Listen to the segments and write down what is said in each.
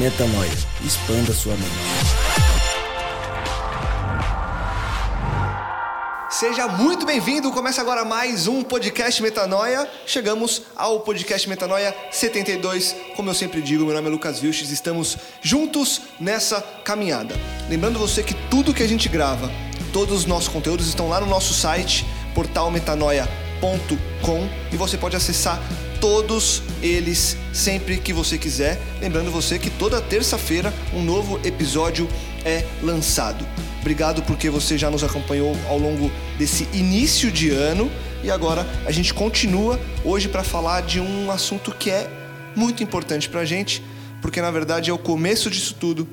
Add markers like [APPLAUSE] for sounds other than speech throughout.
Metanoia. Expanda sua mente. Seja muito bem-vindo. Começa agora mais um podcast Metanoia. Chegamos ao podcast Metanoia 72. Como eu sempre digo, meu nome é Lucas Vilches. Estamos juntos nessa caminhada. Lembrando você que tudo que a gente grava, todos os nossos conteúdos estão lá no nosso site, portalmetanoia.com e você pode acessar todos eles sempre que você quiser. Lembrando você que toda terça-feira um novo episódio é lançado. Obrigado porque você já nos acompanhou ao longo desse início de ano e agora a gente continua hoje para falar de um assunto que é muito importante para a gente, porque na verdade é o começo disso tudo.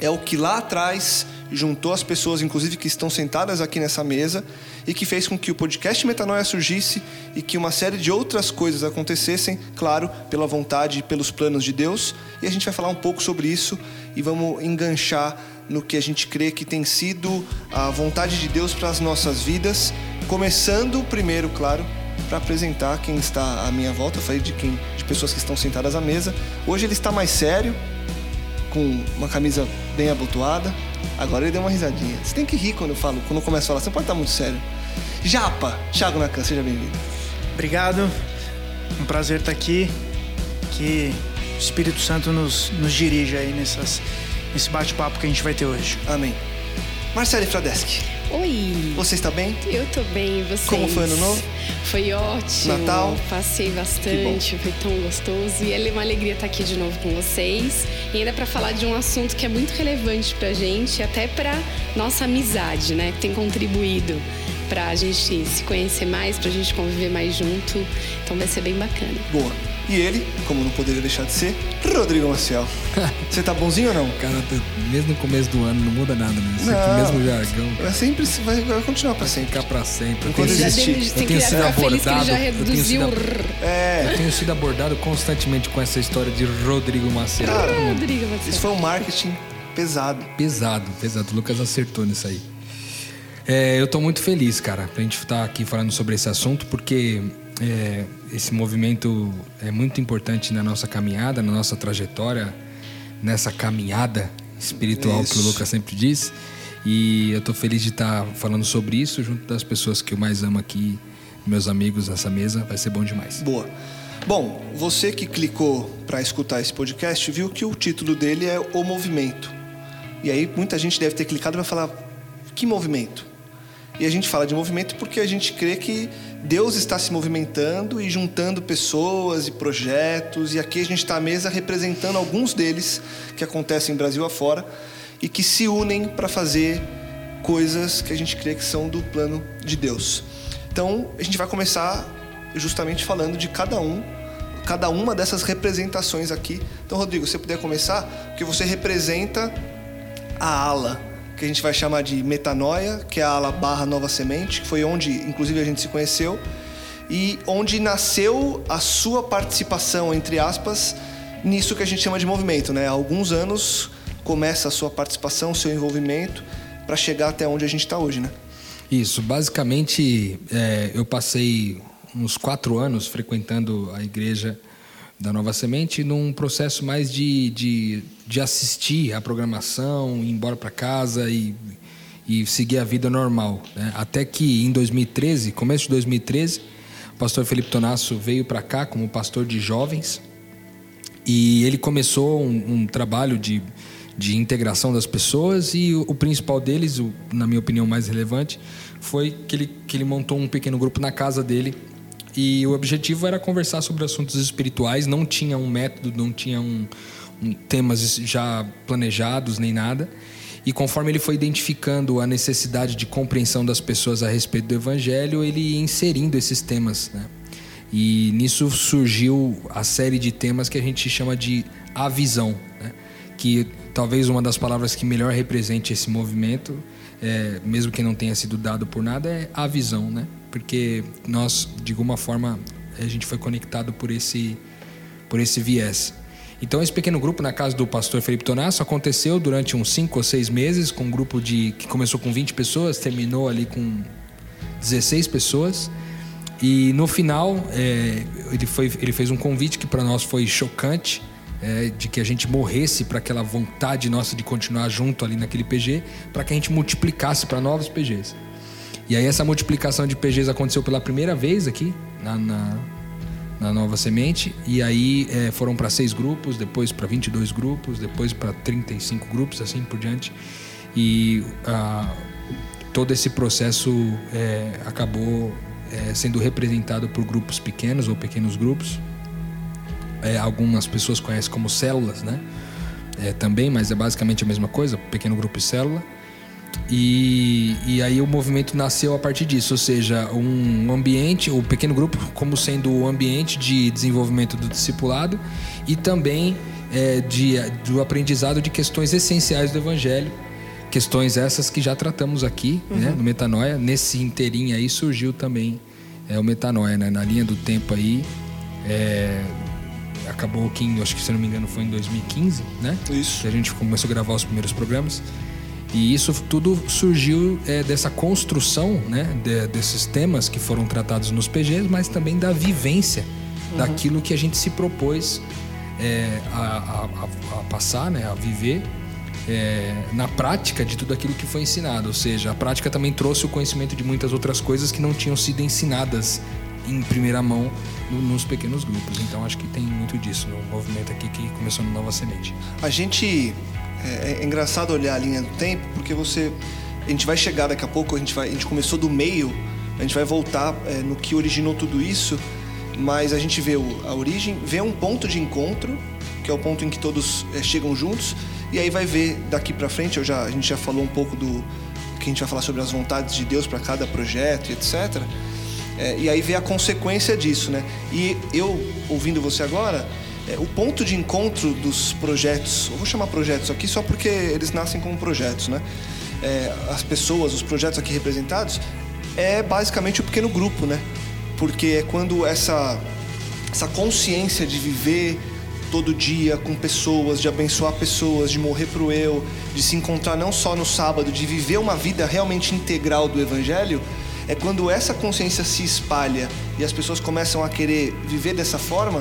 É o que lá atrás juntou as pessoas, inclusive que estão sentadas aqui nessa mesa, e que fez com que o podcast Metanoia surgisse e que uma série de outras coisas acontecessem, claro, pela vontade e pelos planos de Deus. E a gente vai falar um pouco sobre isso e vamos enganchar no que a gente crê que tem sido a vontade de Deus para as nossas vidas, começando primeiro, claro, para apresentar quem está à minha volta, eu falei de quem, de pessoas que estão sentadas à mesa. Hoje ele está mais sério, com uma camisa bem abotoada. Agora ele deu uma risadinha. Você tem que rir quando eu falo, quando eu começo a falar, você pode estar muito sério. Japa, Thiago Nakan, seja bem-vindo. Obrigado, um prazer estar aqui. Que o Espírito Santo nos, nos dirija aí nessas, nesse bate-papo que a gente vai ter hoje. Amém. Marcele Fradeschi, Oi! você está bem? Eu tô bem, e vocês? Como foi ano novo? Foi ótimo. Natal? Passei bastante, foi tão gostoso. E é uma alegria estar aqui de novo com vocês. E ainda para falar de um assunto que é muito relevante pra gente, até pra nossa amizade, né? Que tem contribuído pra gente se conhecer mais, pra gente conviver mais junto. Então vai ser bem bacana. Boa. E ele, como não poderia deixar de ser, Rodrigo Maciel. [LAUGHS] Você tá bonzinho ou não? Cara, tá- mesmo no começo do ano não muda nada, né? Sempre Não. o mesmo jargão. Vai sempre vai, vai continuar pra sempre. Ficar pra sempre. Eu Enquanto existir. eu tem que tenho sido abordado. já eu tenho reduziu. sido. É. eu tenho sido abordado constantemente com essa história de Rodrigo Macedo. Cara, Rodrigo, você. Isso foi um marketing pesado. Pesado, pesado. O Lucas acertou nisso aí. É, eu tô muito feliz, cara, pra gente estar aqui falando sobre esse assunto, porque é, esse movimento é muito importante na nossa caminhada, na nossa trajetória, nessa caminhada espiritual que o Isso. Lucas sempre diz. E eu tô feliz de estar falando sobre isso junto das pessoas que eu mais amo aqui, meus amigos nessa mesa. Vai ser bom demais. Boa. Bom, você que clicou para escutar esse podcast viu que o título dele é O Movimento. E aí muita gente deve ter clicado e vai falar: que movimento? E a gente fala de movimento porque a gente crê que Deus está se movimentando e juntando pessoas e projetos. E aqui a gente está à mesa representando alguns deles que acontecem Brasil afora e que se unem para fazer coisas que a gente crê que são do plano de Deus. Então a gente vai começar justamente falando de cada um, cada uma dessas representações aqui. Então, Rodrigo, se você puder começar, porque você representa a ala que a gente vai chamar de metanoia, que é a ala barra nova semente, que foi onde, inclusive, a gente se conheceu e onde nasceu a sua participação, entre aspas, nisso que a gente chama de movimento, né? Há alguns anos começa a sua participação, o seu envolvimento para chegar até onde a gente está hoje, né? Isso, basicamente, é, eu passei uns quatro anos frequentando a igreja da Nova Semente num processo mais de, de, de assistir a programação, ir embora para casa e, e seguir a vida normal. né? Até que em 2013, começo de 2013, o pastor Felipe Tonasso veio para cá como pastor de jovens e ele começou um, um trabalho de, de integração das pessoas e o, o principal deles, o, na minha opinião mais relevante, foi que ele, que ele montou um pequeno grupo na casa dele e o objetivo era conversar sobre assuntos espirituais, não tinha um método, não tinha um, um temas já planejados nem nada. E conforme ele foi identificando a necessidade de compreensão das pessoas a respeito do evangelho, ele ia inserindo esses temas, né? E nisso surgiu a série de temas que a gente chama de a visão, né? que talvez uma das palavras que melhor represente esse movimento, é, mesmo que não tenha sido dado por nada, é a visão, né? Porque nós, de alguma forma, a gente foi conectado por esse, por esse viés. Então esse pequeno grupo na casa do pastor Felipe Tonasso aconteceu durante uns cinco ou seis meses, com um grupo de que começou com 20 pessoas, terminou ali com 16 pessoas. E no final é, ele, foi, ele fez um convite que para nós foi chocante, é, de que a gente morresse para aquela vontade nossa de continuar junto ali naquele PG, para que a gente multiplicasse para novos PGs. E aí essa multiplicação de PGs aconteceu pela primeira vez aqui na, na na nova semente. E aí é, foram para seis grupos, depois para 22 grupos, depois para 35 grupos, assim por diante. E ah, todo esse processo é, acabou é, sendo representado por grupos pequenos ou pequenos grupos. Algumas pessoas conhecem como células, né? Também, mas é basicamente a mesma coisa, pequeno grupo e célula. E, e aí o movimento nasceu a partir disso, ou seja, um ambiente, o pequeno grupo como sendo o ambiente de desenvolvimento do discipulado e também é, de, do aprendizado de questões essenciais do Evangelho, questões essas que já tratamos aqui né, uhum. né, no Metanoia. Nesse inteirinho aí surgiu também é, o Metanoia, né, na linha do tempo aí. É, acabou que, acho que se não me engano, foi em 2015, né? Isso. Que a gente começou a gravar os primeiros programas. E isso tudo surgiu é, dessa construção né, de, desses temas que foram tratados nos PGs, mas também da vivência uhum. daquilo que a gente se propôs é, a, a, a, passar, né, a viver é, na prática de tudo aquilo que foi ensinado. Ou seja, a prática também trouxe o conhecimento de muitas outras coisas que não tinham sido ensinadas em primeira mão no, nos pequenos grupos. Então acho que tem muito disso no movimento aqui que começou no Nova Semente. A gente é, é, engraçado olhar a linha do tempo, porque você. A gente vai chegar daqui a pouco, a gente, vai, a gente começou do meio, a gente vai voltar é, no que originou tudo isso, mas a gente vê o, a origem, vê um ponto de encontro, que é o ponto em que todos é, chegam juntos, e aí vai ver daqui para frente, eu já, a gente já falou um pouco do que a gente vai falar sobre as vontades de Deus para cada projeto e etc. É, e aí vê a consequência disso, né? E eu, ouvindo você agora, é, o ponto de encontro dos projetos, eu vou chamar projetos aqui só porque eles nascem como projetos, né? É, as pessoas, os projetos aqui representados, é basicamente o pequeno grupo, né? Porque é quando essa, essa consciência de viver todo dia com pessoas, de abençoar pessoas, de morrer pro eu, de se encontrar não só no sábado, de viver uma vida realmente integral do Evangelho, é quando essa consciência se espalha e as pessoas começam a querer viver dessa forma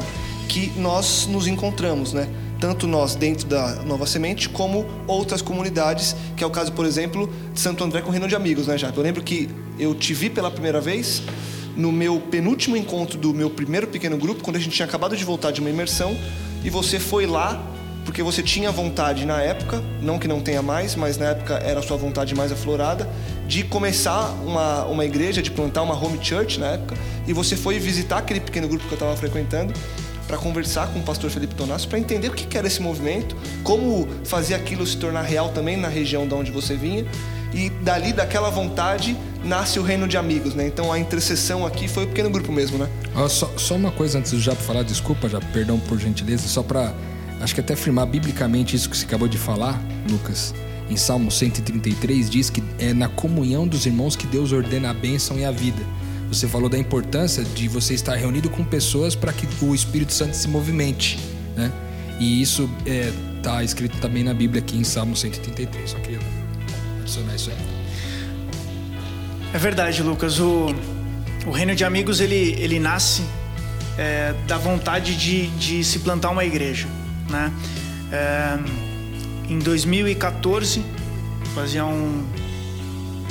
que nós nos encontramos, né? Tanto nós dentro da Nova Semente, como outras comunidades, que é o caso, por exemplo, de Santo André com o Reino de Amigos, né, Jato? Eu lembro que eu te vi pela primeira vez no meu penúltimo encontro do meu primeiro pequeno grupo, quando a gente tinha acabado de voltar de uma imersão, e você foi lá porque você tinha vontade na época, não que não tenha mais, mas na época era a sua vontade mais aflorada, de começar uma, uma igreja, de plantar uma home church na época, e você foi visitar aquele pequeno grupo que eu estava frequentando, para conversar com o pastor Felipe Tonasso, para entender o que era esse movimento, como fazer aquilo se tornar real também na região de onde você vinha. E dali, daquela vontade, nasce o reino de amigos, né? Então a intercessão aqui foi o um pequeno grupo mesmo, né? só, só, uma coisa antes do Japa falar, desculpa, já perdão por gentileza, só para acho que até afirmar biblicamente isso que você acabou de falar, Lucas. Em Salmo 133 diz que é na comunhão dos irmãos que Deus ordena a bênção e a vida. Você falou da importância de você estar reunido com pessoas para que o Espírito Santo se movimente, né? E isso está é, escrito também na Bíblia aqui em Salmo 133. Só queria adicionar isso aí. É verdade, Lucas. O, o reino de amigos ele, ele nasce é, da vontade de, de se plantar uma igreja, né? É, em 2014, fazia um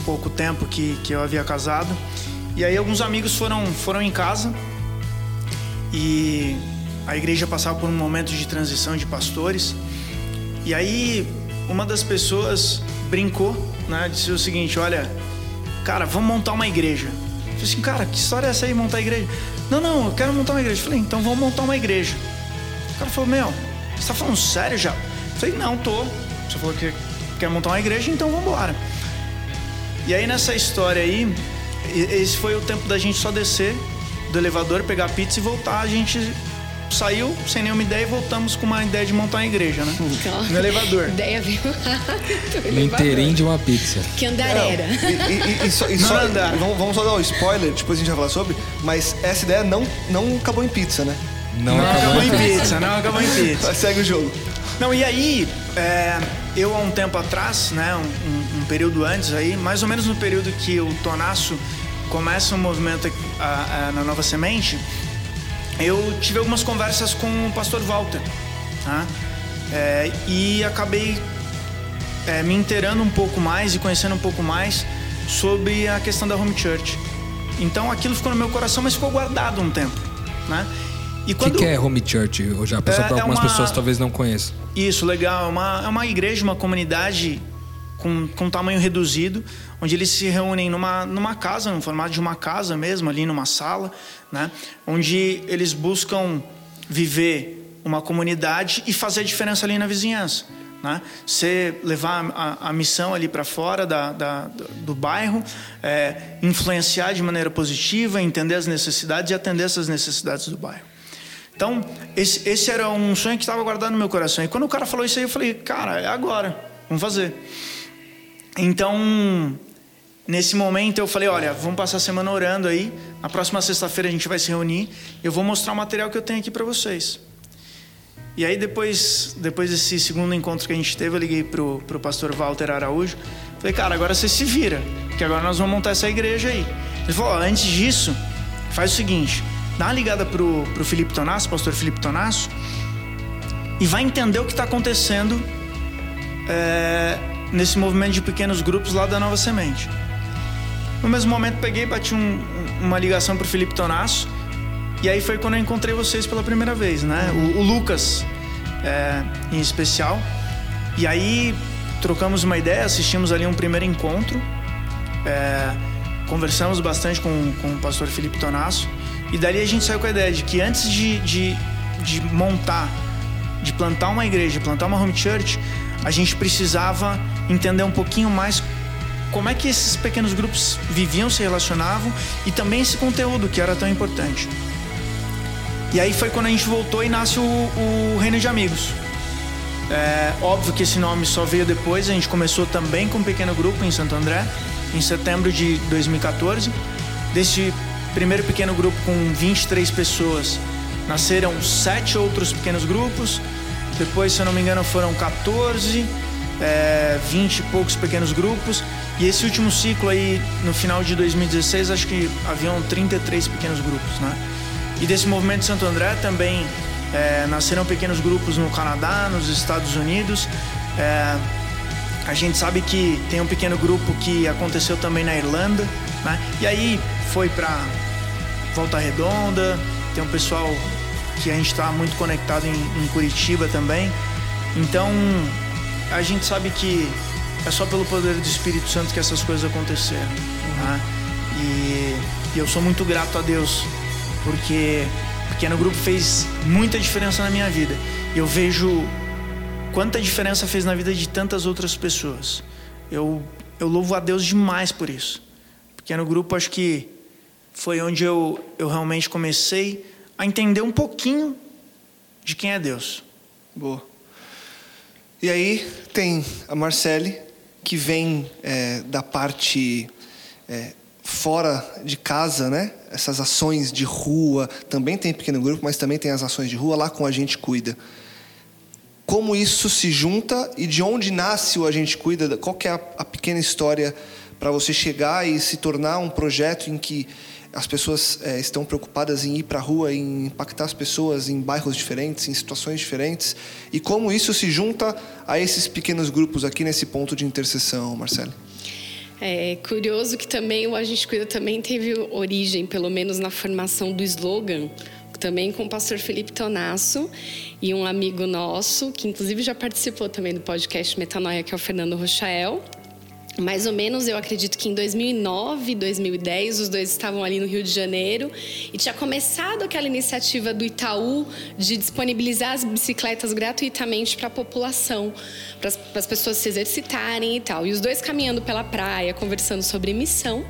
pouco tempo que, que eu havia casado, e aí alguns amigos foram, foram em casa e a igreja passava por um momento de transição de pastores. E aí uma das pessoas brincou, né? Disse o seguinte: olha, cara, vamos montar uma igreja. Eu falei assim, cara, que história é essa aí, montar igreja? Não, não, eu quero montar uma igreja. Eu falei, então vamos montar uma igreja. O cara falou, meu, você tá falando sério já? Eu falei, não, tô. Você falou que quer montar uma igreja, então vamos embora. E aí nessa história aí, esse foi o tempo da gente só descer do elevador, pegar pizza e voltar. A gente saiu sem nenhuma ideia e voltamos com uma ideia de montar uma igreja, né? [LAUGHS] No elevador. Ideia veio [LAUGHS] No inteirinho de uma pizza. Que andar era. E, e- e só, e só- andar. vamos, vamos só dar um spoiler, depois a gente vai falar sobre, mas essa ideia não, não acabou em pizza, né? Não, Não acabou em pizza. pizza, não acabou em pizza. [LAUGHS] Segue o jogo. Não, e aí, é, eu há um tempo atrás, né, um, um- período antes aí, mais ou menos no período que o Tonaço começa um movimento a- a- na Nova Semente, eu tive algumas conversas com o pastor Walter, tá? É, e acabei é, me inteirando um pouco mais e conhecendo um pouco mais sobre a questão da home church. Então aquilo ficou no meu coração, mas ficou guardado um tempo, né? E O que, que é home church? Já É- para é algumas uma- pessoas talvez não conheçam. Isso, legal. É uma, é uma igreja, uma comunidade com, com tamanho reduzido, onde eles se reúnem numa, numa casa, no formato de uma casa mesmo, ali numa sala, né? onde eles buscam viver uma comunidade e fazer a diferença ali na vizinhança. Né? Você levar a, a missão ali para fora da, da- do bairro, é, influenciar de maneira positiva, entender as necessidades e atender essas necessidades do bairro. Então, esse, esse era um sonho que estava guardado no meu coração. E quando o cara falou isso aí, eu falei, cara, é agora, vamos fazer. Então, nesse momento eu falei, olha, vamos passar a semana orando aí. Na próxima sexta-feira a gente vai se reunir. Eu vou mostrar o material que eu tenho aqui para vocês. E aí depois, depois desse segundo encontro que a gente teve, eu liguei pro, pro pastor Walter Araújo. Falei, cara, agora você se vira, porque agora nós vamos montar essa igreja aí. Ele falou, antes disso, faz o seguinte, dá uma ligada pro, pro Felipe Tonasso, pastor Felipe Tonasso, e vai entender o que está acontecendo é, nesse movimento de pequenos grupos lá da Nova Semente. No mesmo momento, peguei, bati um- um- uma ligação pro Felipe Tonasso, e aí foi quando eu encontrei vocês pela primeira vez, né? O, o Lucas, é, em especial. E aí trocamos uma ideia, assistimos ali um primeiro encontro, é, conversamos bastante com, com o pastor Felipe Tonasso. E dali a gente saiu com a ideia de que antes de, de, de montar, de plantar uma igreja, plantar uma home church, a gente precisava entender um pouquinho mais como é que esses pequenos grupos viviam, se relacionavam e também esse conteúdo que era tão importante. E aí foi quando a gente voltou e nasce o, o Reino de Amigos. É, óbvio que esse nome só veio depois, a gente começou também com um pequeno grupo em Santo André, em setembro de 2014. Desse primeiro pequeno grupo com 23 pessoas, nasceram sete outros pequenos grupos. Depois, se eu não me engano, foram 14, é, 20 e poucos pequenos grupos. E esse último ciclo aí, no final de 2016, acho que haviam 33 pequenos grupos, né? E desse movimento de Santo André também é, nasceram pequenos grupos no Canadá, nos Estados Unidos. É, a gente sabe que tem um pequeno grupo que aconteceu também na Irlanda, né? E aí foi para Volta Redonda, tem um pessoal que a gente está muito conectado em, em Curitiba também. Então a gente sabe que é só pelo poder do Espírito Santo que essas coisas aconteceram. né? E, e eu sou muito grato a Deus porque o pequeno grupo fez muita diferença na minha vida. E eu vejo quanta diferença fez na vida de tantas outras pessoas. Eu, eu louvo a Deus demais por isso. Pequeno grupo, acho que foi onde eu, eu realmente comecei a entender um pouquinho de quem é Deus. Boa. E aí tem a Marcele, que vem é, da parte é, fora de casa, né? Essas ações de rua, também tem pequeno grupo, mas também tem as ações de rua, lá com a gente cuida. Como isso se junta e de onde nasce o A Gente Cuida? Qual é a, a pequena história para você chegar e se tornar um projeto em que as pessoas é, estão preocupadas em ir para a rua, em impactar as pessoas em bairros diferentes, em situações diferentes? E como isso se junta a esses pequenos grupos aqui nesse ponto de interseção, Marcelo? É curioso que também o A Gente Cuida também teve origem, pelo menos na formação do slogan, também com o pastor Felipe Tonasso e um amigo nosso, que inclusive já participou também do podcast Metanoia, que é o Fernando Rochael. Mais ou menos, eu acredito que em 2009, 2010, os dois estavam ali no Rio de Janeiro e tinha começado aquela iniciativa do Itaú de disponibilizar as bicicletas gratuitamente para a população, para as pessoas se exercitarem e tal. E os dois caminhando pela praia, conversando sobre missão.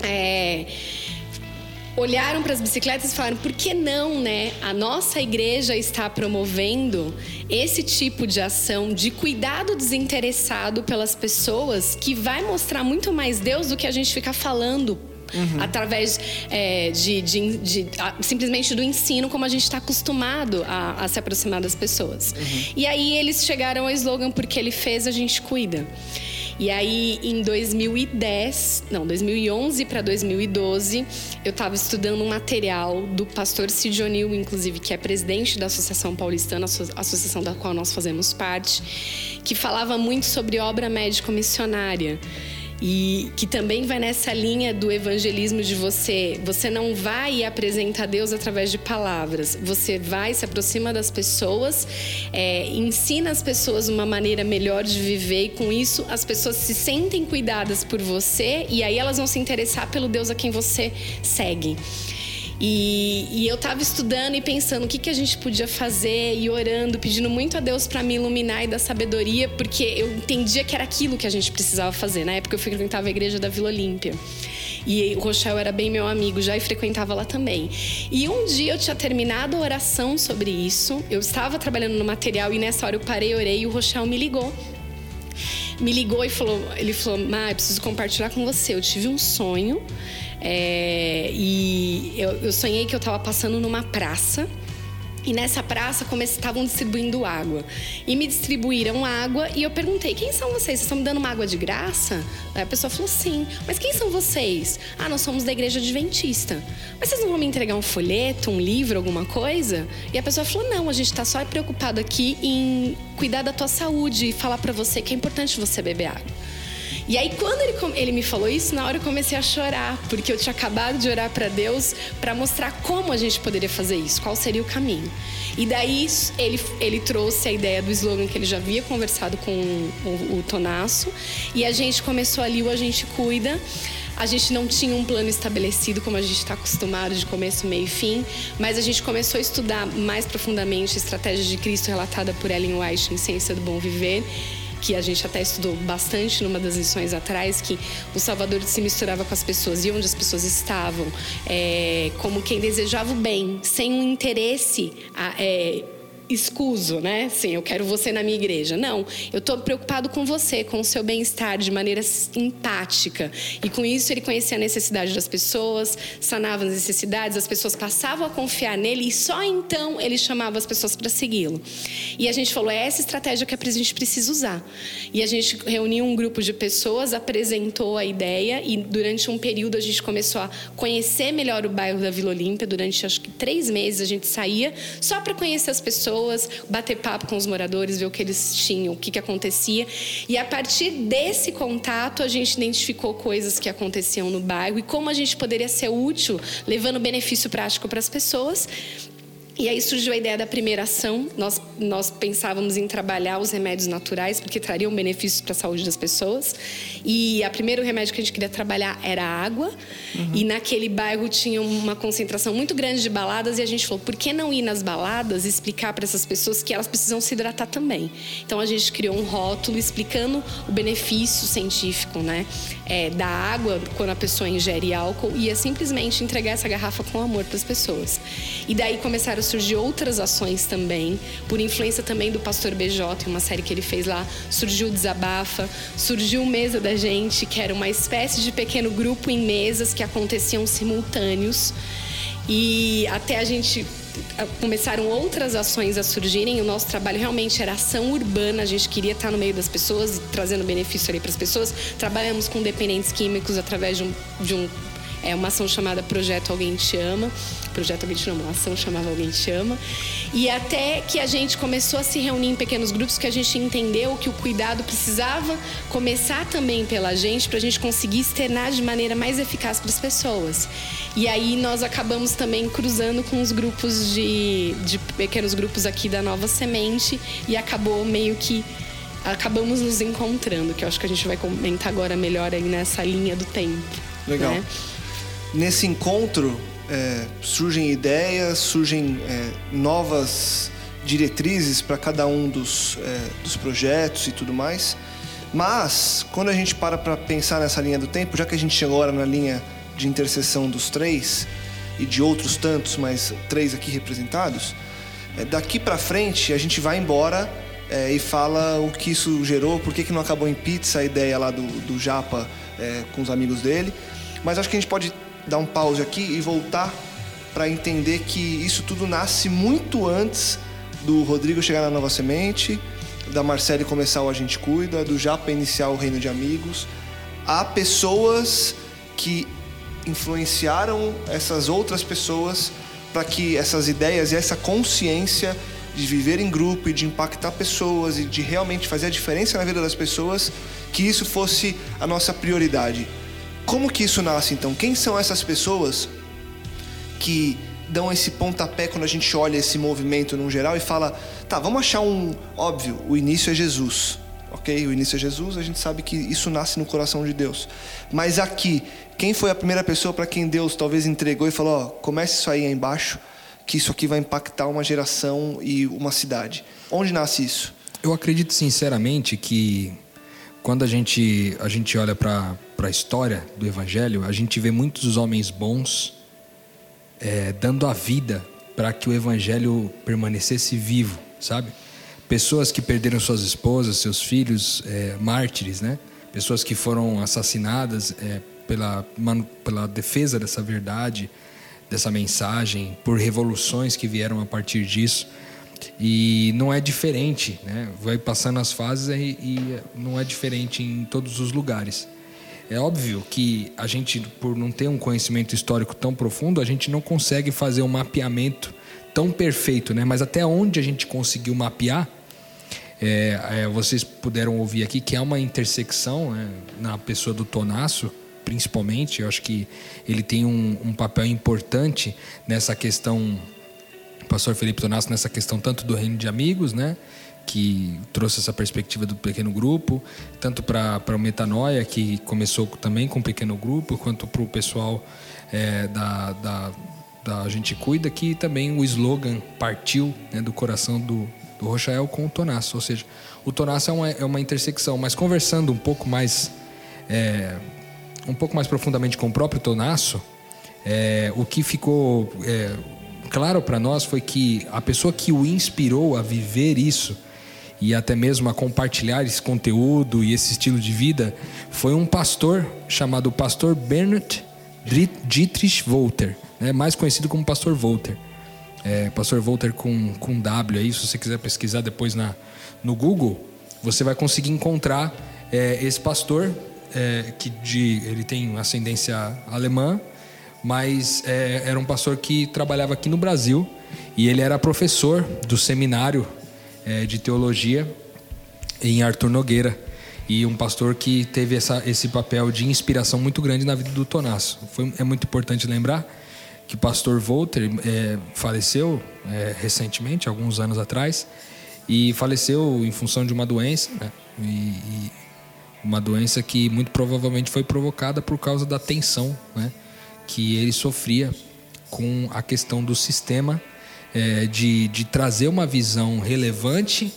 É, olharam para as bicicletas e falaram: por que não, né? A nossa igreja está promovendo esse tipo de ação de cuidado desinteressado pelas pessoas que vai mostrar muito mais Deus do que a gente ficar falando Uhum. através é, de, de, de a, simplesmente do ensino, como a gente está acostumado a, a, se aproximar das pessoas. Uhum. E aí eles chegaram ao slogan: porque ele fez, a gente cuida. E aí, em 2010, não, 2011 para 2012, eu estava estudando um material do pastor Sidionil, inclusive, que é presidente da Associação Paulistana, associação da qual nós fazemos parte, que falava muito sobre obra médico-missionária e que também vai nessa linha do evangelismo de você, você não vai e apresenta Deus através de palavras, você vai se aproxima das pessoas, é, ensina as pessoas uma maneira melhor de viver e com isso as pessoas se sentem cuidadas por você e aí elas vão se interessar pelo Deus a quem você segue. E, e eu estava estudando e pensando o que, que a gente podia fazer e orando, pedindo muito a Deus para me iluminar e dar sabedoria, porque eu entendia que era aquilo que a gente precisava fazer. Na época eu frequentava a igreja da Vila Olímpia. E o Rochel era bem meu amigo já e frequentava lá também. E um dia eu tinha terminado a oração sobre isso. Eu estava trabalhando no material e nessa hora eu parei, orei e o Rochel me ligou me ligou e falou, ele falou, Má, eu preciso compartilhar com você. Eu tive um sonho é, e eu, eu sonhei que eu estava passando numa praça e nessa praça estavam distribuindo água. E me distribuíram água e eu perguntei: quem são vocês? Vocês estão me dando uma água de graça? Aí a pessoa falou: sim. Mas quem são vocês? Ah, nós somos da igreja adventista. Mas vocês não vão me entregar um folheto, um livro, alguma coisa? E a pessoa falou: não, a gente está só preocupado aqui em cuidar da tua saúde e falar para você que é importante você beber água. E aí, quando ele, ele me falou isso, na hora eu comecei a chorar, porque eu tinha acabado de orar para Deus para mostrar como a gente poderia fazer isso, qual seria o caminho. E daí ele, ele trouxe a ideia do slogan que ele já havia conversado com o, o Tonasso, e a gente começou ali o A Gente Cuida. A gente não tinha um plano estabelecido como a gente está acostumado de começo, meio e fim, mas a gente começou a estudar mais profundamente a estratégia de Cristo relatada por Ellen White em Ciência do Bom Viver que a gente até estudou bastante numa das lições atrás, que o Salvador se misturava com as pessoas e onde as pessoas estavam, é, como quem desejava o bem, sem um interesse é, escuso, né? Sim, eu quero você na minha igreja. Não, eu estou preocupado com você, com o seu bem-estar de maneira empática. E com isso ele conhecia a necessidade das pessoas, sanava as necessidades, as pessoas passavam a confiar nele e só então ele chamava as pessoas para segui-lo. E a gente falou, é essa estratégia que a gente precisa usar. E a gente reuniu um grupo de pessoas, apresentou a ideia e durante um período a gente começou a conhecer melhor o bairro da Vila Olímpia. Durante acho que três meses a gente saía só para conhecer as pessoas pessoas, bater papo com os moradores, ver o que eles tinham, o que, que acontecia. E a partir desse contato, a gente identificou coisas que aconteciam no bairro e como a gente poderia ser útil, levando benefício prático para as pessoas. E aí surgiu a ideia da primeira ação. Nós, nós pensávamos em trabalhar os remédios naturais, porque trariam benefícios para a saúde das pessoas. E o primeiro remédio que a gente queria trabalhar era a água. Uhum. E naquele bairro tinha uma concentração muito grande de baladas. E a gente falou: por que não ir nas baladas e explicar para essas pessoas que elas precisam se hidratar também? Então a gente criou um rótulo explicando o benefício científico né, é, da água quando a pessoa ingere álcool. E é simplesmente entregar essa garrafa com amor para as pessoas. E daí começaram surgir outras ações também, por influência também do Pastor BJ, uma série que ele fez lá, surgiu o Desabafa, surgiu Mesa da Gente, que era uma espécie de pequeno grupo em mesas que aconteciam simultâneos. E até a gente começaram outras ações a surgirem. O nosso trabalho realmente era ação urbana. A gente queria estar no meio das pessoas, trazendo benefício ali para as pessoas. Trabalhamos com dependentes químicos através de um, de um É uma ação chamada Projeto Alguém Te Ama. Projeto Alguém Te Ama, uma ação chamada Alguém Te Ama. E até que a gente começou a se reunir em pequenos grupos, que a gente entendeu que o cuidado precisava começar também pela gente, para a gente conseguir externar de maneira mais eficaz para as pessoas. E aí nós acabamos também cruzando com os grupos de, de pequenos grupos aqui da Nova Semente e acabou meio que acabamos nos encontrando, que eu acho que a gente vai comentar agora melhor aí nessa linha do tempo. Legal. né? Nesse encontro é, surgem ideias, surgem é, novas diretrizes para cada um dos, é, dos projetos e tudo mais. Mas, quando a gente para para pensar nessa linha do tempo, já que a gente chegou agora na linha de interseção dos três e de outros tantos, mas três aqui representados, é, daqui para frente a gente vai embora é, e fala o que isso gerou, por que, que não acabou em pizza a ideia lá do, do Japa é, com os amigos dele. Mas acho que a gente pode dar um pause aqui e voltar para entender que isso tudo nasce muito antes do Rodrigo chegar na Nova Semente, da Marcele começar o A Gente Cuida, do Japa iniciar o Reino de Amigos. Há pessoas que influenciaram essas outras pessoas para que essas ideias e essa consciência de viver em grupo e de impactar pessoas e de realmente fazer a diferença na vida das pessoas, que isso fosse a nossa prioridade. Como que isso nasce então? Quem são essas pessoas que dão esse pontapé quando a gente olha esse movimento no geral e fala, tá, vamos achar um óbvio, o início é Jesus. OK? O início é Jesus, a gente sabe que isso nasce no coração de Deus. Mas aqui, quem foi a primeira pessoa para quem Deus talvez entregou e falou, ó, comece isso aí, aí embaixo, que isso aqui vai impactar uma geração e uma cidade. Onde nasce isso? Eu acredito sinceramente que quando a gente, a gente olha para a história do Evangelho, a gente vê muitos homens bons é, dando a vida para que o Evangelho permanecesse vivo, sabe? Pessoas que perderam suas esposas, seus filhos, é, mártires, né? Pessoas que foram assassinadas é, pela, pela defesa dessa verdade, dessa mensagem, por revoluções que vieram a partir disso. E não é diferente, né? Vai passando as fases e, e não é diferente em todos os lugares. É óbvio que a gente, por não ter um conhecimento histórico tão profundo, a gente não consegue fazer um mapeamento tão perfeito, né? Mas até onde a gente conseguiu mapear, é, é, vocês puderam ouvir aqui que é uma intersecção né, na pessoa do Tonasso, principalmente. Eu acho que ele tem um, um papel importante nessa questão, pastor Felipe Tonasso, nessa questão tanto do reino de amigos, né? que trouxe essa perspectiva do pequeno grupo, tanto para o Metanoia, que começou também com um pequeno grupo, quanto para o pessoal é, da, da, da Gente Cuida, que também o slogan partiu né, do coração do, do Rochael com o Tonasso. Ou seja, o Tonasso é uma, é uma intersecção, mas conversando um pouco mais. É, um pouco mais profundamente com o próprio Tonasso, é, o que ficou é, claro para nós foi que a pessoa que o inspirou a viver isso e até mesmo a compartilhar esse conteúdo e esse estilo de vida foi um pastor chamado Pastor Bernard Dietrich Volter, né, mais conhecido como Pastor Volter. É, Pastor Volter com, com W aí, se você quiser pesquisar depois na, no Google, você vai conseguir encontrar é, esse pastor é, que de, ele tem ascendência alemã, mas é, era um pastor que trabalhava aqui no Brasil e ele era professor do seminário é, de teologia em Arthur Nogueira e um pastor que teve essa, esse papel de inspiração muito grande na vida do Tonasso. Foi, é muito importante lembrar que o pastor Volter é, faleceu é, recentemente, alguns anos atrás, e faleceu em função de uma doença, né? e, e uma doença que muito provavelmente foi provocada por causa da tensão né? Que ele sofria com a questão do sistema é, de, de trazer uma visão relevante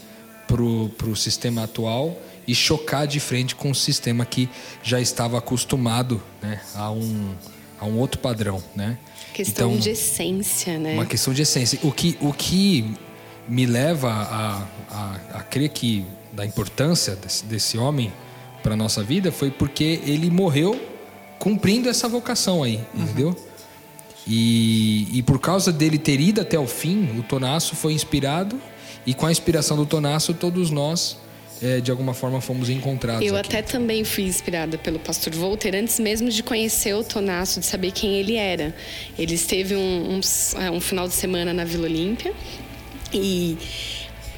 para o sistema atual e chocar de frente com o sistema que já estava acostumado né, a, um, a um outro padrão. Né? Questão então, de essência, né? Uma questão de essência. O que, o que me leva a, a, a crer que da importância desse, desse homem para nossa vida foi porque ele morreu cumprindo essa vocação aí, uhum. entendeu? E, e por causa dele ter ido até o fim, o Tonasso foi inspirado e com a inspiração do Tonasso todos nós é, de alguma forma fomos encontrados. Eu aqui. até também fui inspirada pelo pastor Volter antes mesmo de conhecer o Tonasso, de saber quem ele era. Ele esteve um, um, é, um final de semana na Vila Olímpia e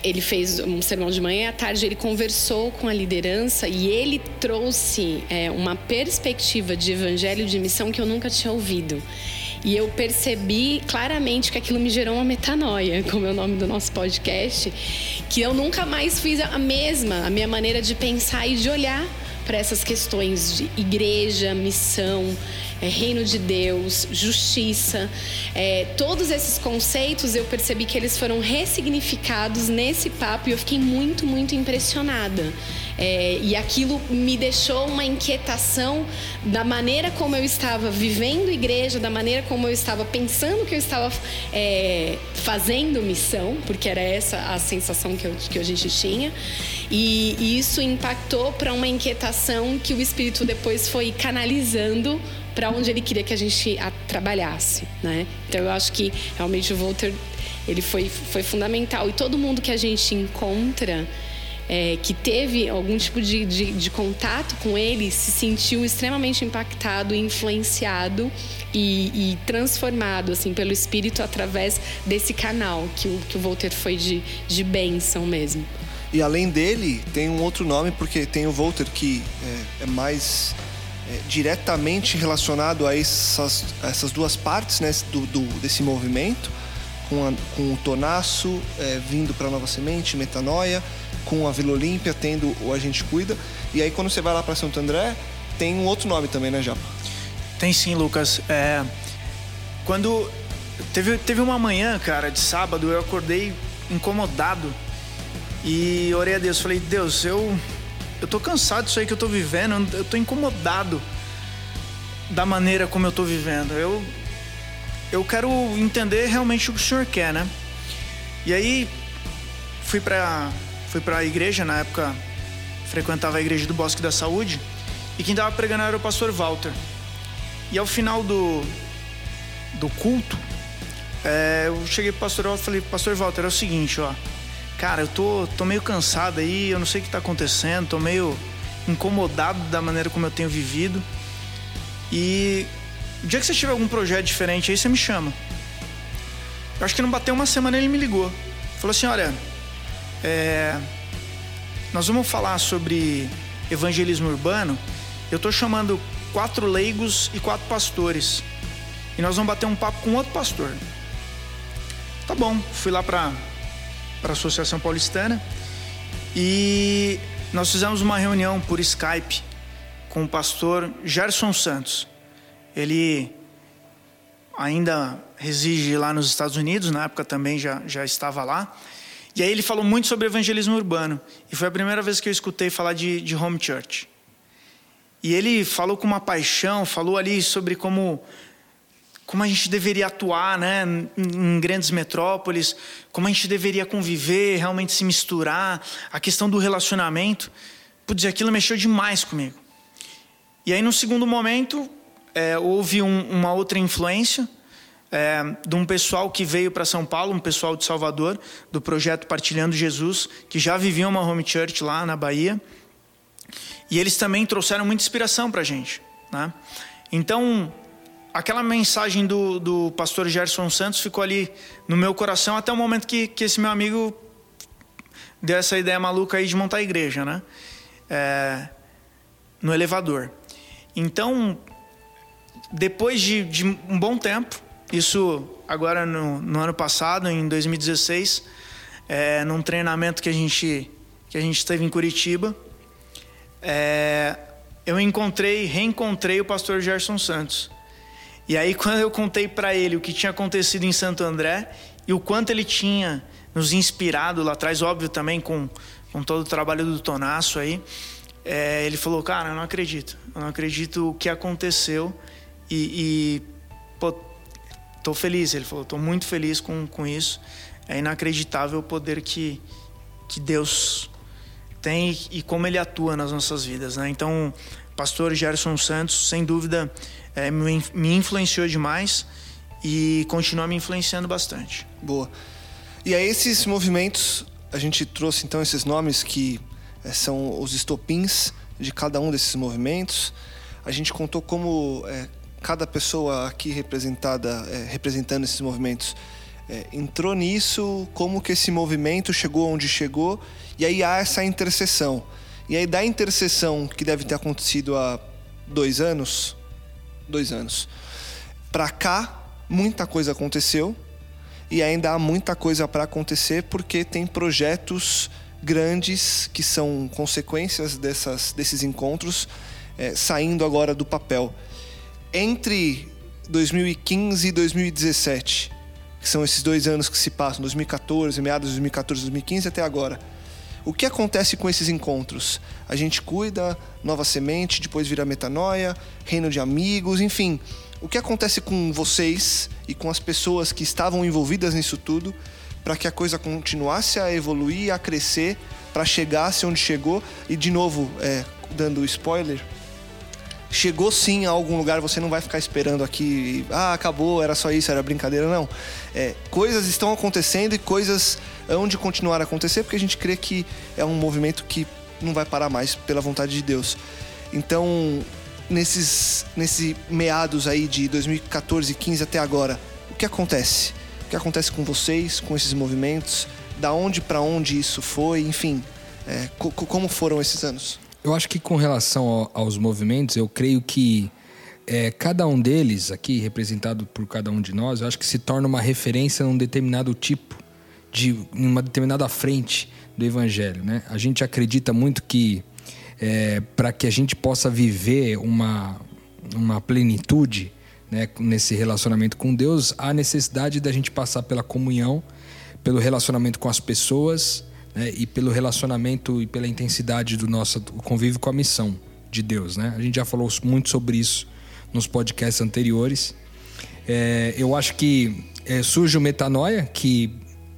ele fez um sermão de manhã e à tarde ele conversou com a liderança e ele trouxe é, uma perspectiva de evangelho de missão que eu nunca tinha ouvido. E eu percebi claramente que aquilo me gerou uma metanoia, [LAUGHS] como é o nome do nosso podcast, que eu nunca mais fiz a mesma, a minha maneira de pensar e de olhar para essas questões de igreja, missão, é, reino de Deus, justiça. É, todos esses conceitos eu percebi que eles foram ressignificados nesse papo e eu fiquei muito, muito impressionada. É, e aquilo me deixou uma inquietação da maneira como eu estava vivendo igreja, da maneira como eu estava pensando que eu estava é, fazendo missão, porque era essa a sensação que, eu, que a gente tinha. E, e isso impactou para uma inquietação que o Espírito depois foi canalizando para onde ele queria que a gente a, trabalhasse, né? Então eu acho que realmente o Walter ele foi, foi fundamental e todo mundo que a gente encontra é, que teve algum tipo de, de, de, contato com ele se sentiu extremamente impactado, influenciado e, e, transformado assim pelo Espírito através desse canal que o, que o Volter foi de, de bênção mesmo. E além dele, tem um outro nome, porque tem o Volter que é, é mais é, diretamente relacionado a essas, a essas duas partes né, do, do, desse movimento, com, a, com o Tonaço é, vindo para Nova Semente, Metanoia, com a Vila Olímpia tendo o A Gente Cuida. E aí quando você vai lá para Santo André, tem um outro nome também, né, Japa? Tem sim, Lucas. É, quando teve, teve uma manhã, cara, de sábado, eu acordei incomodado e orei a Deus. Falei, Deus, eu, eu tô cansado disso aí que eu tô vivendo, eu tô incomodado da maneira como eu tô vivendo. Eu, eu quero entender realmente o que o Senhor quer, né? E aí fui para fui para a igreja, na época frequentava a igreja do Bosque da Saúde, e quem estava pregando era o pastor Walter. E ao final do, do culto, é, eu cheguei pro pastor Walter e falei, pastor Walter, é o seguinte, ó, cara, eu tô, tô meio cansado aí, eu não sei o que tá acontecendo, tô meio incomodado da maneira como eu tenho vivido. E o dia que você tiver algum projeto diferente aí, você me chama. Eu acho que não bateu uma semana ele me ligou. Falou assim, olha, é, nós vamos falar sobre evangelismo urbano. Eu estou chamando quatro leigos e quatro pastores. E nós vamos bater um papo com outro pastor. Tá bom, fui lá para a Associação Paulistana e nós fizemos uma reunião por Skype com o pastor Gerson Santos. Ele ainda reside lá nos Estados Unidos, na época também já, já estava lá. E aí ele falou muito sobre evangelismo urbano. E foi a primeira vez que eu escutei falar de, de home church. E ele falou com uma paixão, falou ali sobre como como a gente deveria atuar né, em grandes metrópoles, como a gente deveria conviver, realmente se misturar, a questão do relacionamento. Putz, aquilo mexeu demais comigo. E aí, no segundo momento, é, houve um, uma outra influência, é, de um pessoal que veio para São Paulo, um pessoal de Salvador, do projeto Partilhando Jesus, que já viviam uma home church lá na Bahia. E eles também trouxeram muita inspiração para a gente. Né? Então, aquela mensagem do, do pastor Gerson Santos ficou ali no meu coração até o momento que, que esse meu amigo deu essa ideia maluca aí de montar a igreja, né? É, no elevador. Então, depois de, de um bom tempo, isso agora no, no ano passado, em 2016, é, num treinamento que a gente que a gente teve em Curitiba, é, eu encontrei, reencontrei o pastor Gerson Santos. E aí quando eu contei para ele o que tinha acontecido em Santo André e o quanto ele tinha nos inspirado lá atrás, óbvio também com, com todo o trabalho do Tonaço aí, é, ele falou, cara, eu não acredito, eu não acredito o que aconteceu e, e pô, Estou feliz, ele falou, estou muito feliz com, com isso. É inacreditável o poder que, que Deus tem e como ele atua nas nossas vidas. Né? Então, pastor Gerson Santos, sem dúvida, é, me, me influenciou demais e continua me influenciando bastante. Boa. E a esses movimentos, a gente trouxe então esses nomes que é, são os estopins de cada um desses movimentos. A gente contou como é, cada pessoa aqui representada, é, representando esses movimentos, entrou nisso, como que esse movimento chegou onde chegou, e aí há essa interseção. E aí da interseção que deve ter acontecido há dois anos, dois anos, para cá muita coisa aconteceu e ainda há muita coisa para acontecer porque tem projetos grandes que são consequências dessas, desses encontros é, saindo agora do papel. Entre 2015 e 2017, que são esses dois anos que se passam, 2014, meados de 2014, 2015 até agora. O que acontece com esses encontros? A gente cuida, nova semente, depois vira metanoia, reino de amigos, enfim. O que acontece com vocês e com as pessoas que estavam envolvidas nisso tudo para que a coisa continuasse a evoluir, a crescer, para chegasse onde chegou? E de novo, é, dando spoiler, chegou sim a algum lugar, você não vai ficar esperando aqui, ah, acabou, era só isso, era brincadeira, não. É, coisas estão acontecendo e coisas hão de continuar a acontecer, porque a gente crê que é um movimento que não vai parar mais, pela vontade de Deus. Então, nesses, nesses meados aí de 2014, 15 até agora, o que acontece? O que acontece com vocês, com esses movimentos? Da onde para onde isso foi? Enfim, é, co como foram esses anos? Eu acho que com relação ao, aos movimentos, eu creio que é, cada um deles, aqui representado por cada um de nós, eu acho que se torna uma referência num determinado tipo, de uma determinada frente do Evangelho. Né? A gente acredita muito que é, para que a gente possa viver uma, uma plenitude né, nesse relacionamento com Deus, há necessidade da gente passar pela comunhão, pelo relacionamento com as pessoas né, e pelo relacionamento e pela intensidade do nosso convívio com a missão de Deus. Né? A gente já falou muito sobre isso nos podcasts anteriores. É, eu acho que é, surge o Metanoia, que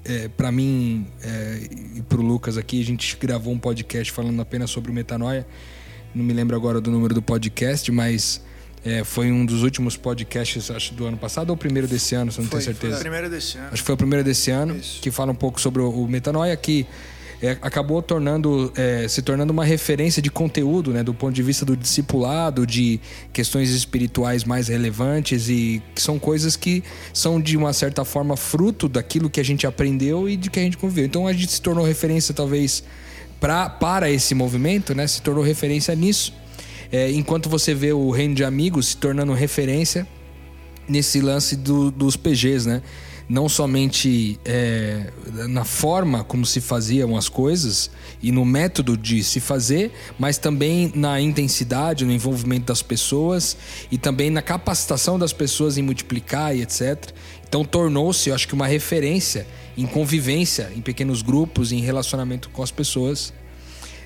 é, para mim é, e para o Lucas aqui, a gente gravou um podcast falando apenas sobre o Metanoia. Não me lembro agora do número do podcast, mas é, foi um dos últimos podcasts, acho, do ano passado ou o primeiro desse ano, se não tenho certeza. Foi o primeiro desse ano. Acho que foi o primeiro desse ano, Isso. que fala um pouco sobre o, o Metanoia, que é, acabou tornando, é, se tornando uma referência de conteúdo, né, do ponto de vista do discipulado, de questões espirituais mais relevantes e que são coisas que são de uma certa forma fruto daquilo que a gente aprendeu e de que a gente conviveu. Então a gente se tornou referência talvez pra, para esse movimento, né, se tornou referência nisso. É, enquanto você vê o Reino de Amigos se tornando referência nesse lance do, dos PGs, né? Não somente é, na forma como se faziam as coisas e no método de se fazer, mas também na intensidade, no envolvimento das pessoas e também na capacitação das pessoas em multiplicar e etc. Então tornou-se, acho que uma referência em convivência, em pequenos grupos, em relacionamento com as pessoas.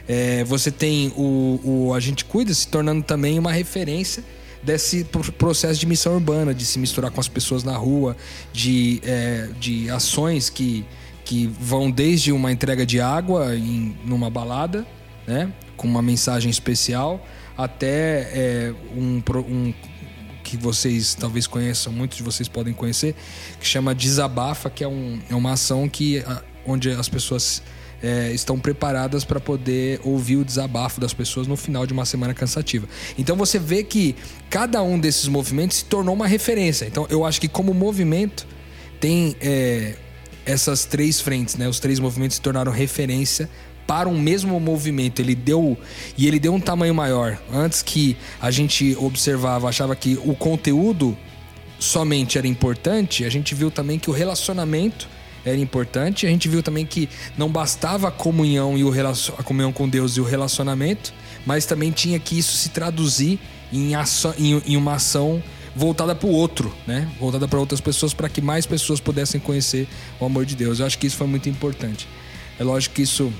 É, você tem o, o A Gente Cuida se tornando também uma referência desse processo de missão urbana, de se misturar com as pessoas na rua, de, é, de ações que, que vão desde uma entrega de água em numa balada, né, com uma mensagem especial, até é, um, um que vocês talvez conheçam, muitos de vocês podem conhecer, que chama Desabafa, que é, um, é uma ação que, onde as pessoas é, estão preparadas para poder ouvir o desabafo das pessoas no final de uma semana cansativa. Então você vê que cada um desses movimentos se tornou uma referência. Então eu acho que como movimento tem é, essas três frentes, né? Os três movimentos se tornaram referência para um mesmo movimento. Ele deu e ele deu um tamanho maior. Antes que a gente observava, achava que o conteúdo somente era importante, a gente viu também que o relacionamento era importante. A gente viu também que não bastava a comunhão e o a comunhão com Deus e o relacionamento, mas também tinha que isso se traduzir em, em, em uma ação voltada para o outro, né? Voltada para outras pessoas, para que mais pessoas pudessem conhecer o amor de Deus. Eu acho que isso foi muito importante. É lógico que isso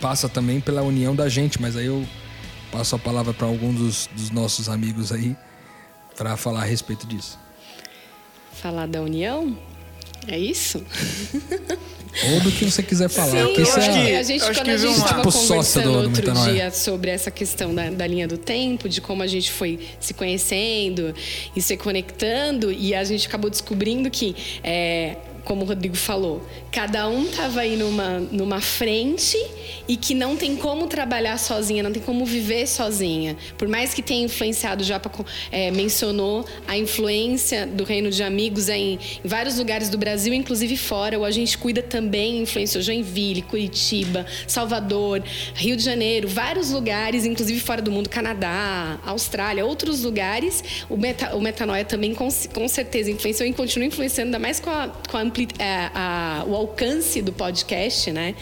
passa também pela união da gente, mas aí eu passo a palavra para algum dos, dos nossos amigos aí para falar a respeito disso. Falar da união? É isso? Ou do que você quiser falar. Sim, porque isso é... que, a gente, quando a gente estava tipo conversando do, outro do dia sobre essa questão da, da, linha do tempo, de como a gente foi se conhecendo e se conectando, e a gente acabou descobrindo que é, como o Rodrigo falou, cada um estava aí numa, numa frente e que não tem como trabalhar sozinha, não tem como viver sozinha. Por mais que tenha influenciado, já é, mencionou a influência do Reino de Amigos em, em, vários lugares do Brasil, inclusive fora. O A Gente Cuida também influenciou Joinville, Curitiba, Salvador, Rio de Janeiro, vários lugares, inclusive fora do mundo, Canadá, Austrália, outros lugares. O, meta, o Metanoia também com, com certeza influenciou e continua influenciando, ainda mais com, a, com a, a, o alcance do podcast, né?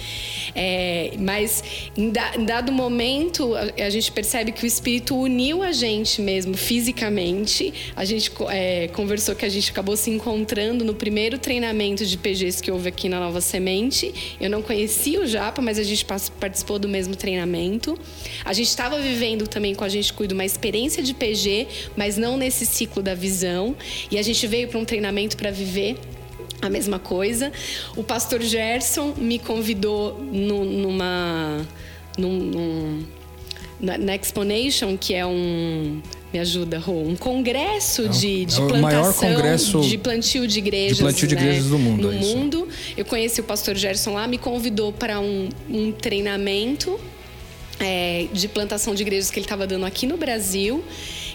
É, mas em, da, em, dado momento a, a, gente percebe que o Espírito uniu a gente mesmo fisicamente. A gente é, conversou que a gente acabou se encontrando no primeiro treinamento de PGs que houve aqui na Nova Semente. Eu não conhecia o Japa, mas a gente participou do mesmo treinamento. A gente estava vivendo também com a gente cuida uma experiência de PG, mas não nesse ciclo da visão. E a gente veio para um treinamento para viver a mesma coisa. O pastor Gerson me convidou no, numa. Num, num, na Exponation, que é um. Me ajuda, Rô. Um congresso é de, de é plantação, maior congresso de plantio de igrejas. De plantio de né? igrejas do mundo. No é mundo. Eu conheci o pastor Gerson lá, me convidou para um, um treinamento é, de plantação de igrejas que ele estava dando aqui no Brasil.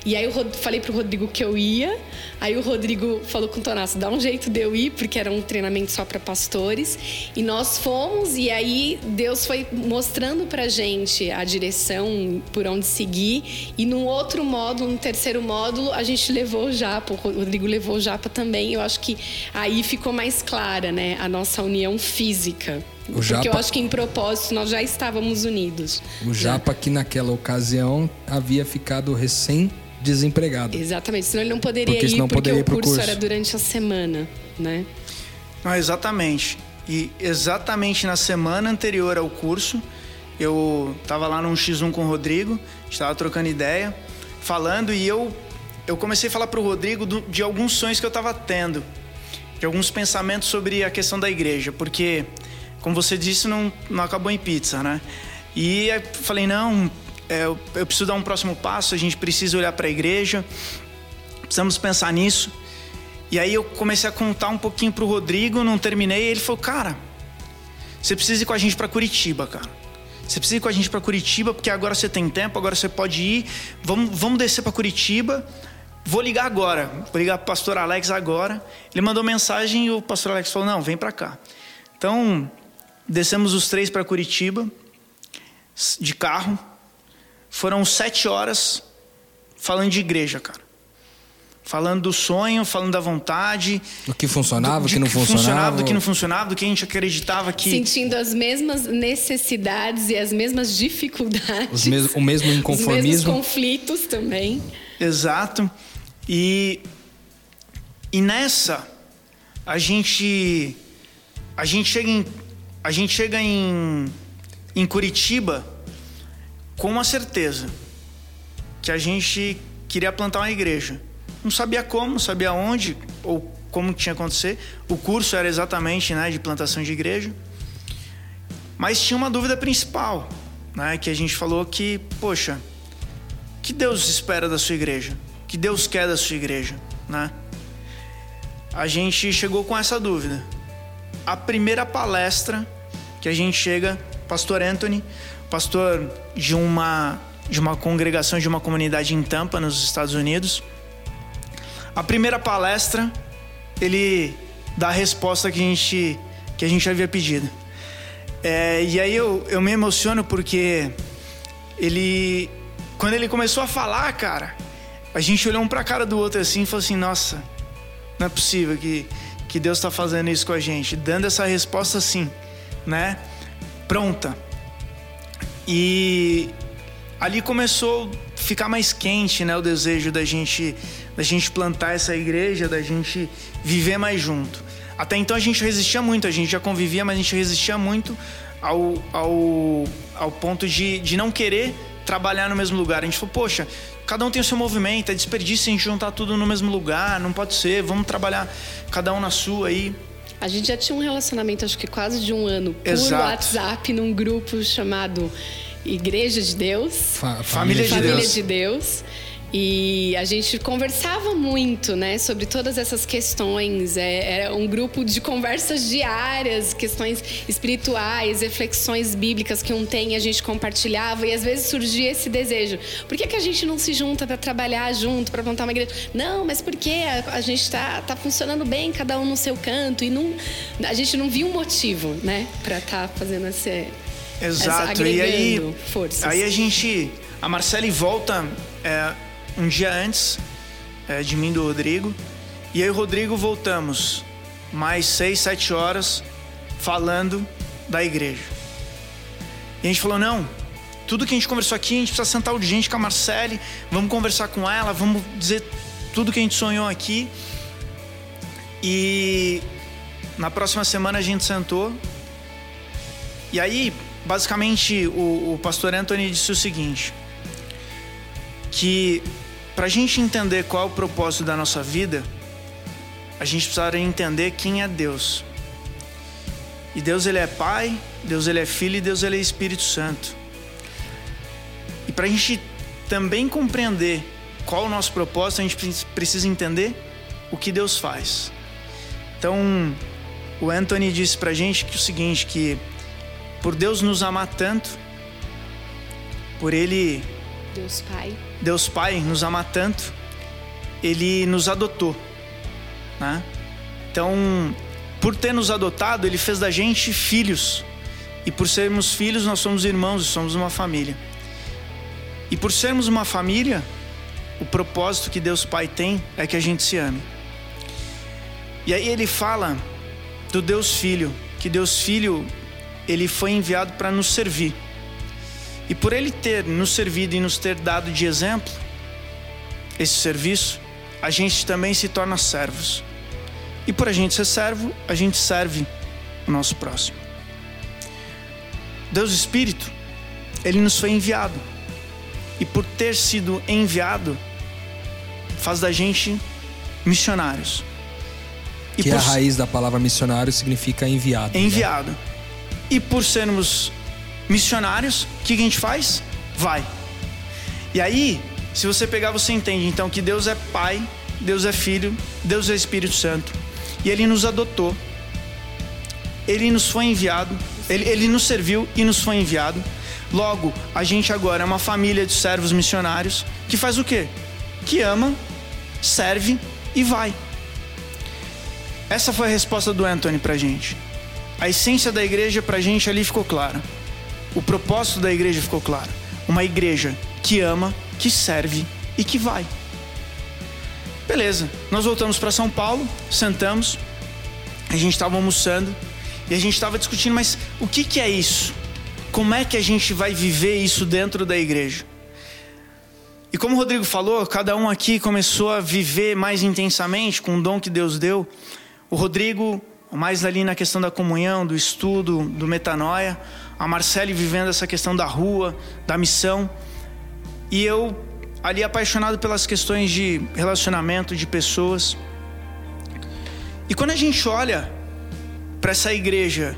E aí eu falei pro Rodrigo que eu ia. Aí o Rodrigo falou com o Tonasso, dá um jeito de eu ir, porque era um treinamento só para pastores. E nós fomos, e aí Deus foi mostrando pra gente a direção por onde seguir. E num outro módulo, no terceiro módulo, a gente levou o Japa, o Rodrigo levou o Japa também. Eu acho que aí ficou mais clara, né, a nossa união física. O Japa, Porque eu acho que em propósito nós já estávamos unidos. O Japa, que naquela ocasião havia ficado recém desempregado. Exatamente, senão ele não poderia porque ir porque poderia o curso, curso, era durante a semana, né? Não, exatamente. E exatamente na semana anterior ao curso, eu estava lá num X1 com o Rodrigo, estava trocando ideia, falando e eu eu comecei a falar para o Rodrigo do, de alguns sonhos que eu estava tendo, de alguns pensamentos sobre a questão da igreja, porque como você disse, não, não acabou em pizza, né? E falei, não, é, eu, eu preciso dar um próximo passo, a gente precisa olhar para a igreja, precisamos pensar nisso. E aí eu comecei a contar um pouquinho pro Rodrigo, não terminei, e ele falou: "Cara, você precisa ir com a gente para Curitiba, cara. Você precisa ir com a gente para Curitiba, porque agora você tem tempo, agora você pode ir. Vamos, vamos descer para Curitiba. Vou ligar agora. Vou ligar pro pastor Alex agora. Ele mandou mensagem e o pastor Alex falou: "Não, vem para cá". Então, descemos os três para Curitiba de carro. Foram sete horas falando de igreja, cara. Falando do sonho, falando da vontade. Do que funcionava, do que não que funcionava. funcionava. Do que não funcionava, do que a gente acreditava que. Sentindo as mesmas necessidades e as mesmas dificuldades. Mes o mesmo inconformismo. [LAUGHS] Os mesmos conflitos também. Exato. E, e nessa, a gente. A gente chega em. A gente chega em, em Curitiba com uma certeza que a gente queria plantar uma igreja. Não sabia como, não sabia onde ou como tinha acontecer. O curso era exatamente né, de plantação de igreja. Mas tinha uma dúvida principal, né, que a gente falou que, poxa, que Deus espera da sua igreja? Que Deus quer da sua igreja, né? A gente chegou com essa dúvida. A primeira palestra que a gente chega, pastor Anthony, pastor de uma de uma congregação de uma comunidade em Tampa, nos Estados Unidos. A primeira palestra, ele dá a resposta que a gente que a gente havia pedido. É, e aí eu, eu me emociono porque ele quando ele começou a falar, cara, a gente olhou um para a cara do outro assim e falou assim: Nossa, não é possível que, que Deus está fazendo isso com a gente, dando essa resposta assim, né? Pronta. E ali começou a ficar mais quente, né, o desejo da gente da gente plantar essa igreja, da gente viver mais junto. Até então a gente resistia muito, a gente já convivia, mas a gente resistia muito ao, ao, ao ponto de, de não querer trabalhar no mesmo lugar. A gente falou, poxa, cada um tem o seu movimento, é desperdício a gente juntar tudo no mesmo lugar, não pode ser, vamos trabalhar cada um na sua aí. A gente já tinha um relacionamento, acho que quase de um ano, por Exato. WhatsApp, num grupo chamado Igreja de Deus. Fa família, de, família Deus. de Deus. E a gente conversava muito, né, sobre todas essas questões. É, era um grupo de conversas diárias, questões espirituais, reflexões bíblicas que um tem, a gente compartilhava e às vezes surgia esse desejo. Por que, que a gente não se junta para trabalhar junto, para plantar uma igreja? Não, mas porque a, a gente está tá funcionando bem, cada um no seu canto e não, a gente não viu um motivo, né, para estar tá fazendo esse Exato. e aí, forças. aí a gente, a Marcele volta é, um dia antes é, de mim do Rodrigo. E aí o Rodrigo voltamos mais seis, sete horas falando da igreja. E a gente falou, não, tudo que a gente conversou aqui, a gente precisa sentar urgente com a Marcele, vamos conversar com ela, vamos dizer tudo que a gente sonhou aqui. E na próxima semana a gente sentou. E aí, basicamente, o, o pastor Anthony disse o seguinte: que para a gente entender qual é o propósito da nossa vida, a gente precisaria entender quem é Deus. E Deus ele é Pai, Deus ele é Filho e Deus ele é Espírito Santo. E para a gente também compreender qual é o nosso propósito, a gente precisa entender o que Deus faz. Então, o Anthony disse para a gente que o seguinte, que por Deus nos amar tanto, por Ele Deus Pai. Deus Pai nos ama tanto, Ele nos adotou, né? Então, por ter nos adotado, Ele fez da gente filhos. E por sermos filhos, nós somos irmãos e somos uma família. E por sermos uma família, o propósito que Deus Pai tem é que a gente se ame. E aí ele fala do Deus Filho, que Deus Filho ele foi enviado para nos servir. E por ele ter nos servido e nos ter dado de exemplo esse serviço, a gente também se torna servos. E por a gente ser servo, a gente serve o nosso próximo. Deus Espírito, ele nos foi enviado. E por ter sido enviado, faz da gente missionários. E que por... a raiz da palavra missionário significa enviado. Né? Enviado. Né? E por sermos missionários, o que a gente faz? Vai. E aí, se você pegar, você entende então que Deus é Pai, Deus é Filho, Deus é Espírito Santo. E Ele nos adotou. Ele nos foi enviado. Ele, ele nos serviu e nos foi enviado. Logo, a gente agora é uma família de servos missionários que faz o quê? Que ama, serve e vai. Essa foi a resposta do Anthony pra gente. A essência da igreja pra gente ali ficou clara o propósito da igreja ficou claro. Uma igreja que ama, que serve e que vai. Beleza, nós voltamos para São Paulo, sentamos, a gente estava almoçando e a gente estava discutindo, mas o que, que é isso? Como é que a gente vai viver isso dentro da igreja? E como o Rodrigo falou, cada um aqui começou a viver mais intensamente com o dom que Deus deu. O Rodrigo, mais ali na questão da comunhão, do estudo, do metanoia a Marcele vivendo essa questão da rua, da missão. E eu ali apaixonado pelas questões de relacionamento, de pessoas. E quando a gente olha para essa igreja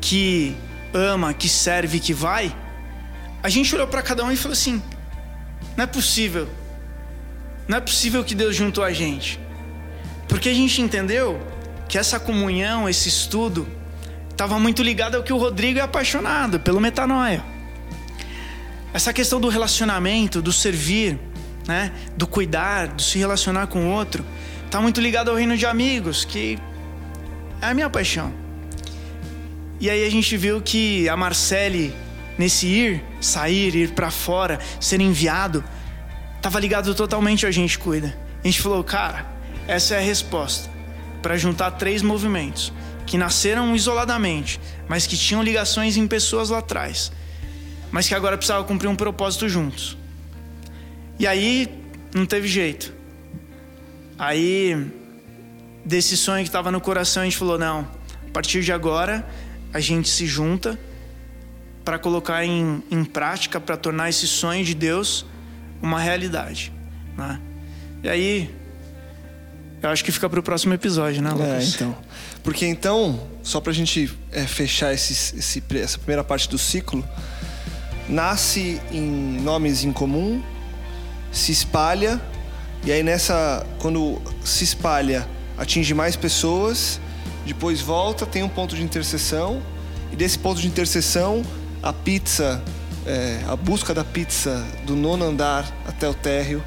que ama, que serve, que vai, a gente olhou para cada um e falou assim: não é possível. Não é possível que Deus juntou a gente. Porque a gente entendeu que essa comunhão, esse estudo, estava muito ligado ao que o Rodrigo é apaixonado, pelo metanoia. Essa questão do relacionamento, do servir, né, do cuidar, do se relacionar com o outro, está muito ligado ao reino de amigos, que é a minha paixão. E aí a gente viu que a Marcele, nesse ir, sair, ir para fora, ser enviado, estava ligado totalmente ao gente cuida. A gente falou, cara, essa é a resposta para juntar três movimentos que nasceram isoladamente, mas que tinham ligações em pessoas lá atrás, mas que agora precisavam cumprir um propósito juntos. E aí não teve jeito. Aí desse sonho que estava no coração a gente falou não, a partir de agora a gente se junta para colocar em, em prática, para tornar esse sonho de Deus uma realidade. Né? E aí eu acho que fica para o próximo episódio, né, Lucas? É, então. Porque então, só para a gente é, fechar esse, esse, essa primeira parte do ciclo, nasce em nomes em comum, se espalha, e aí nessa, quando se espalha, atinge mais pessoas, depois volta, tem um ponto de interseção, e desse ponto de interseção, a pizza, é, a busca da pizza do nono andar até o térreo,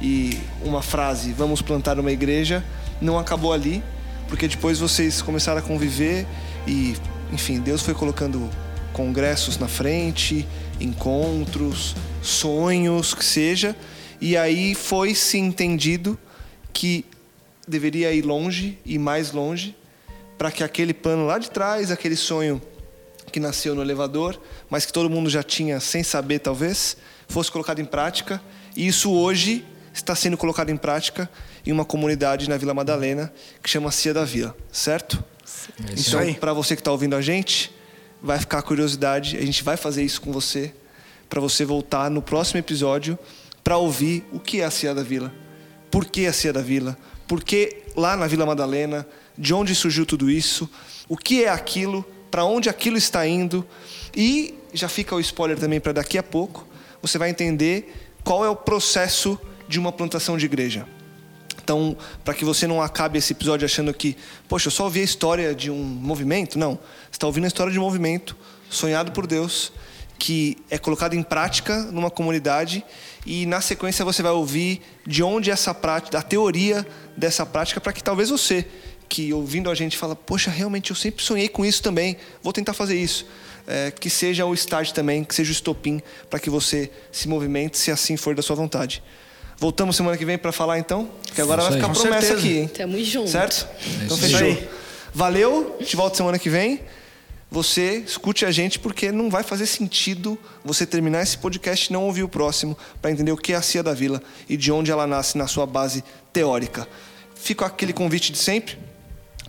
e uma frase, vamos plantar uma igreja, não acabou ali, porque depois vocês começaram a conviver e, enfim, Deus foi colocando congressos na frente, encontros, sonhos, que seja, e aí foi se entendido que deveria ir longe e mais longe para que aquele plano lá de trás, aquele sonho que nasceu no elevador, mas que todo mundo já tinha sem saber talvez, fosse colocado em prática. E isso hoje está sendo colocado em prática em uma comunidade na Vila Madalena que chama Cia da Vila, certo? É isso então, para você que está ouvindo a gente, vai ficar a curiosidade. A gente vai fazer isso com você para você voltar no próximo episódio para ouvir o que é a Cia da Vila, por que a Cia da Vila, por que lá na Vila Madalena, de onde surgiu tudo isso, o que é aquilo, para onde aquilo está indo? E já fica o spoiler também para daqui a pouco você vai entender qual é o processo de uma plantação de igreja. Então, para que você não acabe esse episódio achando que, poxa, eu só ouvi a história de um movimento, não. Você está ouvindo a história de um movimento sonhado por Deus, que é colocado em prática numa comunidade e na sequência você vai ouvir de onde essa prática, a teoria dessa prática, para que talvez você que ouvindo a gente fala, poxa, realmente eu sempre sonhei com isso também, vou tentar fazer isso. É, que seja o start também, que seja o estopim para que você se movimente, se assim for da sua vontade. Voltamos semana que vem para falar então, que agora vai ficar Com promessa certeza. aqui, hein? Tamo junto. Certo? Então isso fechou. aí. Valeu, te volto semana que vem. Você escute a gente porque não vai fazer sentido você terminar esse podcast e não ouvir o próximo para entender o que é a Cia da Vila e de onde ela nasce na sua base teórica. Fica aquele convite de sempre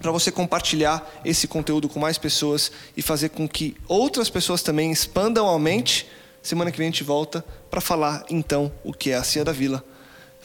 para você compartilhar esse conteúdo com mais pessoas e fazer com que outras pessoas também expandam a mente. Semana que vem a gente volta para falar então o que é a Cia da Vila.